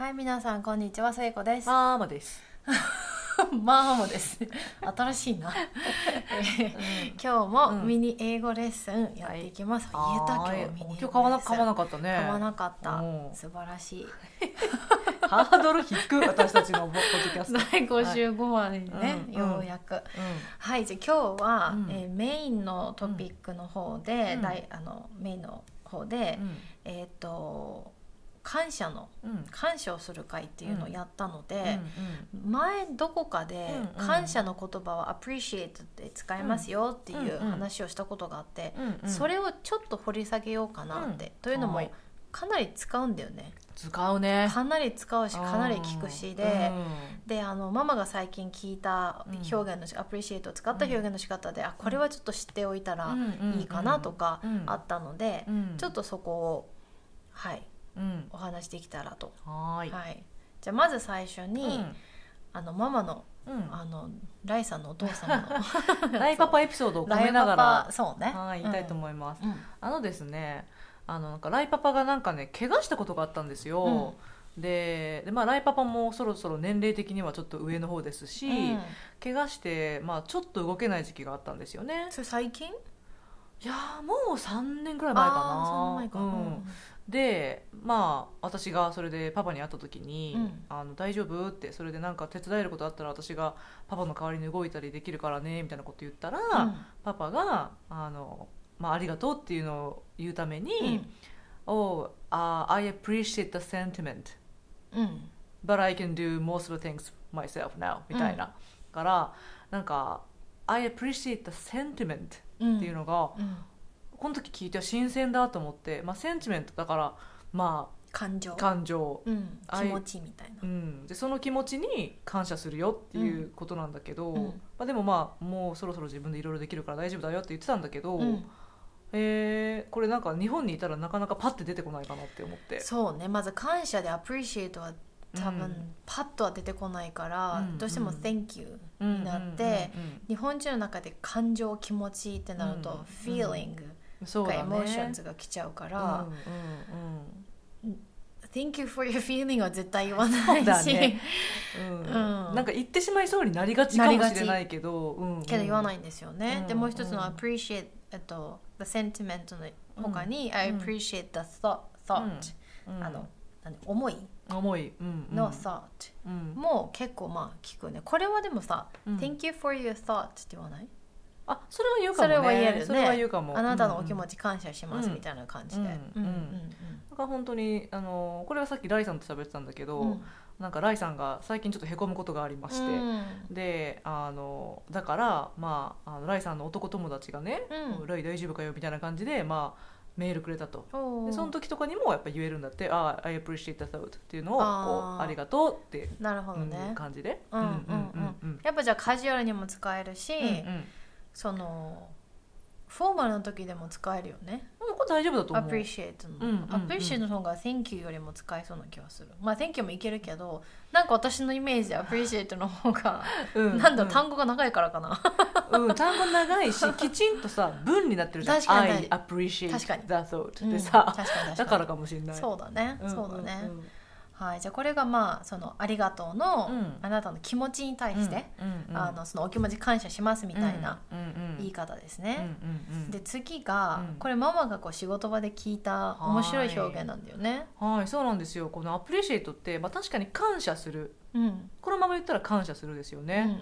はい、皆さんこんにちは、聖子です。マーマです。まあもです。新しいな。えー今日もミニ英語レッスンやっていきます。言えた今日はいミニ英語レッスン。今日買わな買わなかったね。買わなかったうん。素晴らしい。ハードル低く私たちのポッドキャスト。第55話にね、うんようやく。うはい、じゃあ今日は、うんえーメインのトピックの方で、うん大あのメインの方で、んえっ、と感謝のうん。うん感謝をする会っていうのをやったので。うん前どこかでうんうん。感謝の言葉は appreciate って使いますよっていううんうん。話をしたことがあってうんうん。それをちょっと掘り下げようかなってうん。というのもはい。かなり使うんだよね。使うね。かなり使うしかなり聞くしでうん。であのママが最近聞いた表現のし appreciate を使った表現の仕方であこれはちょっと知っておいたらいいかなとかうん。あったのでうん。ちょっとそこをはい。うんお話できたらと。はーい。はい。じゃあまず最初にあのママのうん。あのライさんのお父様の。ライパパエピソードを込めながら。そうね。はい言いたいと思います。うん。あのですねあのなんかライパパがなんかね怪我したことがあったんですよ、でで、まあ、ライパパもそろそろ年齢的にはちょっと上の方ですし、うん。怪我して、まあ、ちょっと動けない時期があったんですよね。それ最近？いやーもう3年ぐらい前かなでまあ私がそれでパパに会った時に「うん。あの大丈夫?」ってそれでなんか手伝えることあったら私がパパの代わりに動いたりできるからねみたいなこと言ったら、うん。パパがあの、まあ「ありがとう」っていうのを言うためにうん「Oh, uh, I appreciate the sentiment. うん。But I can do most of the things myself now」みたいな、からなんか「I appreciate the sentiment」うん。っていうのが、うんこの時聞いて新鮮だと思って、まあ、センチメントだからま感情。あ感情、うん。気持ちみたいな。うん、でその気持ちに感謝するよっていうことなんだけど、うん。まあ、でもまあもうそろそろ自分でいろいろできるから大丈夫だよって言ってたんだけど、うん。えーこれなんか日本にいたらなかなかパッて出てこないかなって思って。そうね。まず感謝で appreciate は多うん。分パッとは出てこないからうん。どうしてもうん。thank you うん。になって日本人の中で感情気持ちってなるとうん。feeling がそうだね。emotions が来ちゃうかうんらうん。Thank you for your feeling は絶対言わないし。だね。うん。うん。なんか言ってしまいそうになりがちかもしれないけど、うんうんけど言わないんですよね、うんでもう一つのうん appreciate、えっと the sentiment の他に、うん。I appreciate the thought, あの何？思い。重い、うんうん。の thought うん。も結構まあ聞くね。これはでもさ、うん。Thank you for your thought って言わない？あそれは言うかもね。それは言えるね。それは言うかも。あなたのお気ち持ち感謝しますうん。みたいな感じで、だから本当にあのこれはさっきライさんと喋ってたんだけど、うん。なんかライさんが最近ちょっとへこむことがありまして、うん。であのだから、まあ、あのライさんの男友達がねうん「ライ大丈夫かよ」みたいな感じで、まあ、メールくれたと。でその時とかにもやっぱ言えるんだって「ああ I appreciate the thought」っていうのをこうありがとうってなるほどね、感じで。うんうんうんうん。やっぱじゃあカジュアルにも使えるし、うんうんそのフォーマルの時でも使えるよね。うんこれ大丈夫だと思う。appreciate の、うんうんうん。appreciate の方が thank you よりも使えそうな気がするまあ thank you もいけるけどなんか私のイメージで appreciate の方が、うなんだう単語が長いからかな。うん、単語長いし きちんとさ文になってるじゃん。確かに I appreciate 確かに。The thought うんでさ、確かに確かに。だからかもしれない。そうだね、んそうだね、んはいじゃあこれがまあそのありがとうの、うん。あなたの気持ちに対して、あのそのお気持ち感謝しますみたいな言い方ですね、うんで次が、うん。これママがこう仕事場で聞いた面白い表現なんだよね、はいそうなんですよ。このアプリシエイトって、まあ、確かに感謝する。うん。このまま言ったら感謝するですよね、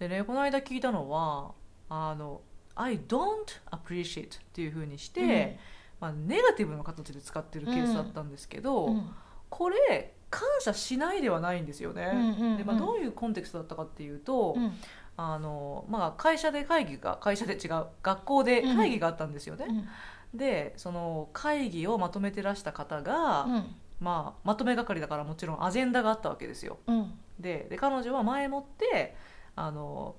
うん。でねこの間聞いたのはあの I don't appreciate っていうふうにして、まあ、ネガティブな形で使ってるケースだったんですけど、うん。これ感謝しないではないんですよね、うんうんうん。でまあ、どういうコンテクストだったかっていうと、うん。あのまあ、会社で会議が会社で違う学校で会議があったんですよね、うんでその会議をまとめてらした方が、うん。まあ、まとめ係だからもちろんアジェンダがあったわけですよ。うん。でで彼女は前もってあの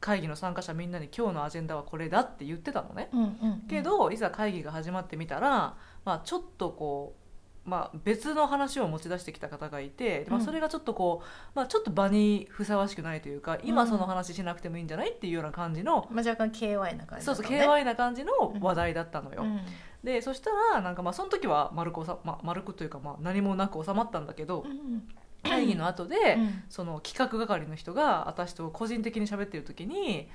会議の参加者みんなに今日のアジェンダはこれだって言ってたのね、うんうん。けどいざ会議が始まってみたら、まあ、ちょっとこうまあ、別の話を持ち出してきた方がいて、まあ、うん。それがちょっとこう、まあ、ちょっと場にふさわしくないというか今その話しなくてもいいんじゃないっていうような感じの、まあ、若干 KY な感じそうそう KY な感じの話題だったのよ。うん。でそしたらなんかまあその時は丸くさ、まあ、丸くというかまあ何もなく収まったんだけど、うん。会議の後で、うん。その企画係の人が私と個人的に喋ってる時に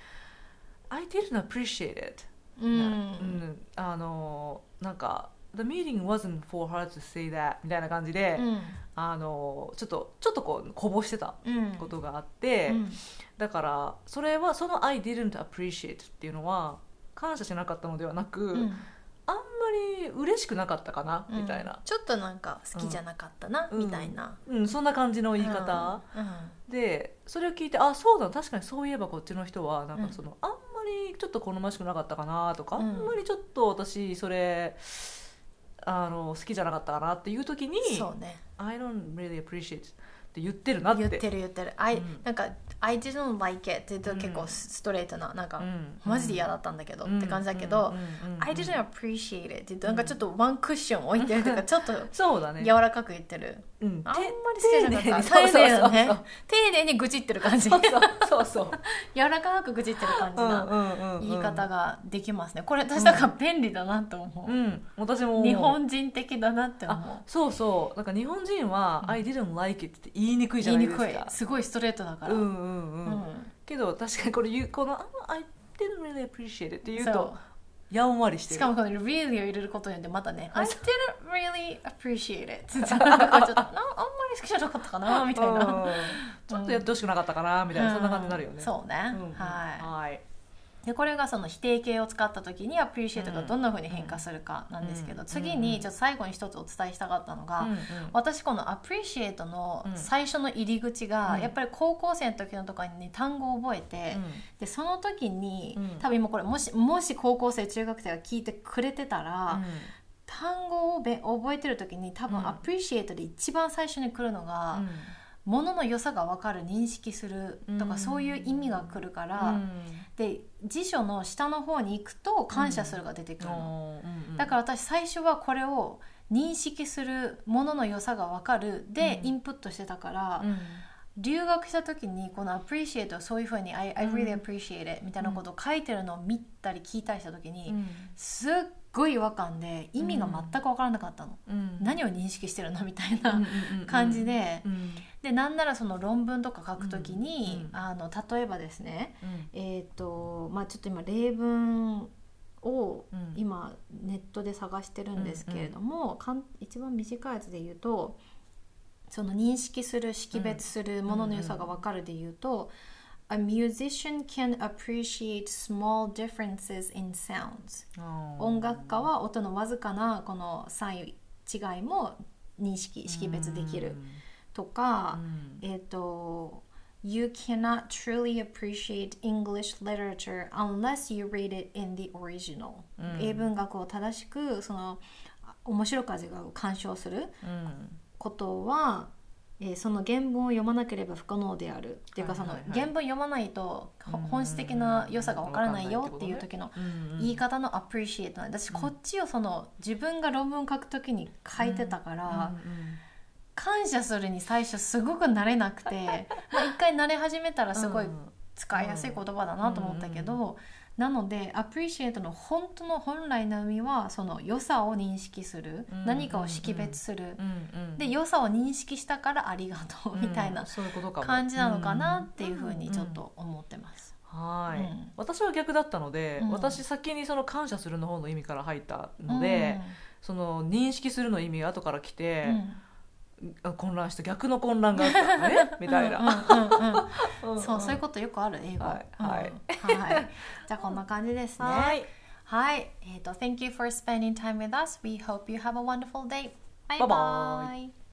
「I didn't appreciate it」ううん。んあのなんか「The meeting wasn't for her to say that」みたいな感じで、うん。あのちょっとちょっとこうこぼしてたうんことがあって、うん。だからそれはその「I didn't appreciate」っていうのは感謝しなかったのではなく、うん。あんまり嬉しくなかったかな、みたいな、ちょっとなんか好きじゃなかったな、うん。みたいな。うん、そんな感じの言い方、うん。でそれを聞いてあそうだ確かにそういえばこっちの人はなんうんかその、あんまりちょっと好ましくなかったかなとか、うん。あんまりちょっと私それあの好きじゃなかったかなっていう時にそうね「I don't really appreciate」って言ってるなって。言ってる言ってる。I、うん。なんか「I didn't like it」って言うとうん。結構ストレートななんか、うん。マジで嫌だったんだけど、うん。って感じだけど「うん。うん。うん。I didn't appreciate it」って言うとなんかちょっとワンクッション置いてるとか ちょっとそうだね。柔らかく言ってる、うん。あんまり好きじゃなかった。丁寧に丁寧だね。丁寧に愚痴ってる感じ。そうそうそう 柔らかく愚痴ってる感じなな言い方ができますね。これ私だから便利だなと思う、うん。私も。日本人的だなって思う。あそうそう。なんか日本人は「I didn't like it」って言いにくいじゃ言いにないですか。くい。すごいストレートだから、うんうんううん、んけど確かにこれ言うこの「I didn't really appreciate it」って言うそとやんわりしてる。しかもこの really を入れることによってまたね I didn't really appreciate it. ちょっとなあんまり好きじゃなかったかなみたいな。うん。ちょっとやってほしくなかったかなみたいな、そんな感じになるよね。そうね、うん。はい。はいでこれがその否定形を使った時に appreciate がどんなふうに変化するかなんですけど、うん。次にちょっと最後に一つお伝えしたかったのが、うんうん。私この appreciate の最初の入り口が、うん。やっぱり高校生の時のとかに単語を覚えて、でその時に、うん。多分今これもしもし高校生中学生が聞いてくれてたら、単語をべ覚えてる時に多分うん。appreciate で一番最初に来るのが、うんものの良さが分かる認識するとか、うん。そういう意味が来るから、うん。で辞書の下の方に行くと感謝するが出てくるの、うん。だから私最初はこれを認識するものの良さが分かるでうん。インプットしてたから、うん留学した時にこの appreciate をそういうふうに I, I really appreciate it みたいなことを書いてるのを見たり聞いたりした時に、うん。すっごい違和感で意味が全く分からなかったの、うん。何を認識してるのみたいうんなうんうん。感じで、うん。でなんならその論文とか書くときに、うんあの例えばですねうん。えっ、とまあちょっと今例文をうん。今ネットで探してるんですけれども、かん一番短いやつで言うとその認識する識別するものの良さが分かるで言うと、A musician can appreciate small differences in sounds 音楽家は音のわずかなこの差異違いも認識識別できるとか、えっ、と You cannot truly appreciate English literature unless you read it in the original、うん英文学を正しくそのあ面白く味がう鑑賞するうんことは、えーその原文を読まなければ不可能である。っていうかその原文読まないと本質的な良さがわからないよっていう時のうん言い方の appreciate なんで私こっちをその自分が論文書くときに書いてたから、感謝するに最初すごく慣れなくて まあ一回慣れ始めたらすごい使いやすい言葉だなと思ったけど、なので appreciate の本当の本来の意味はその良さを認識する、うん何かを識別する、うんうん。で良さを認識したからありがとうみたいなそういうことかも。感じなのかなっていうふうにちょっと思ってます。はい、うん。私は逆だったので、うん。私先にその感謝するの方の意味から入ったので、その認識するの意味が後から来うん。て混乱して逆の混乱があったのね みたいな、そうそういうことよくある英語。はいうんはいはい。じゃあこんな感じですね。はいはい。えっ、と Thank you for spending time with us. We hope you have a wonderful day. Bye Bye bye. bye.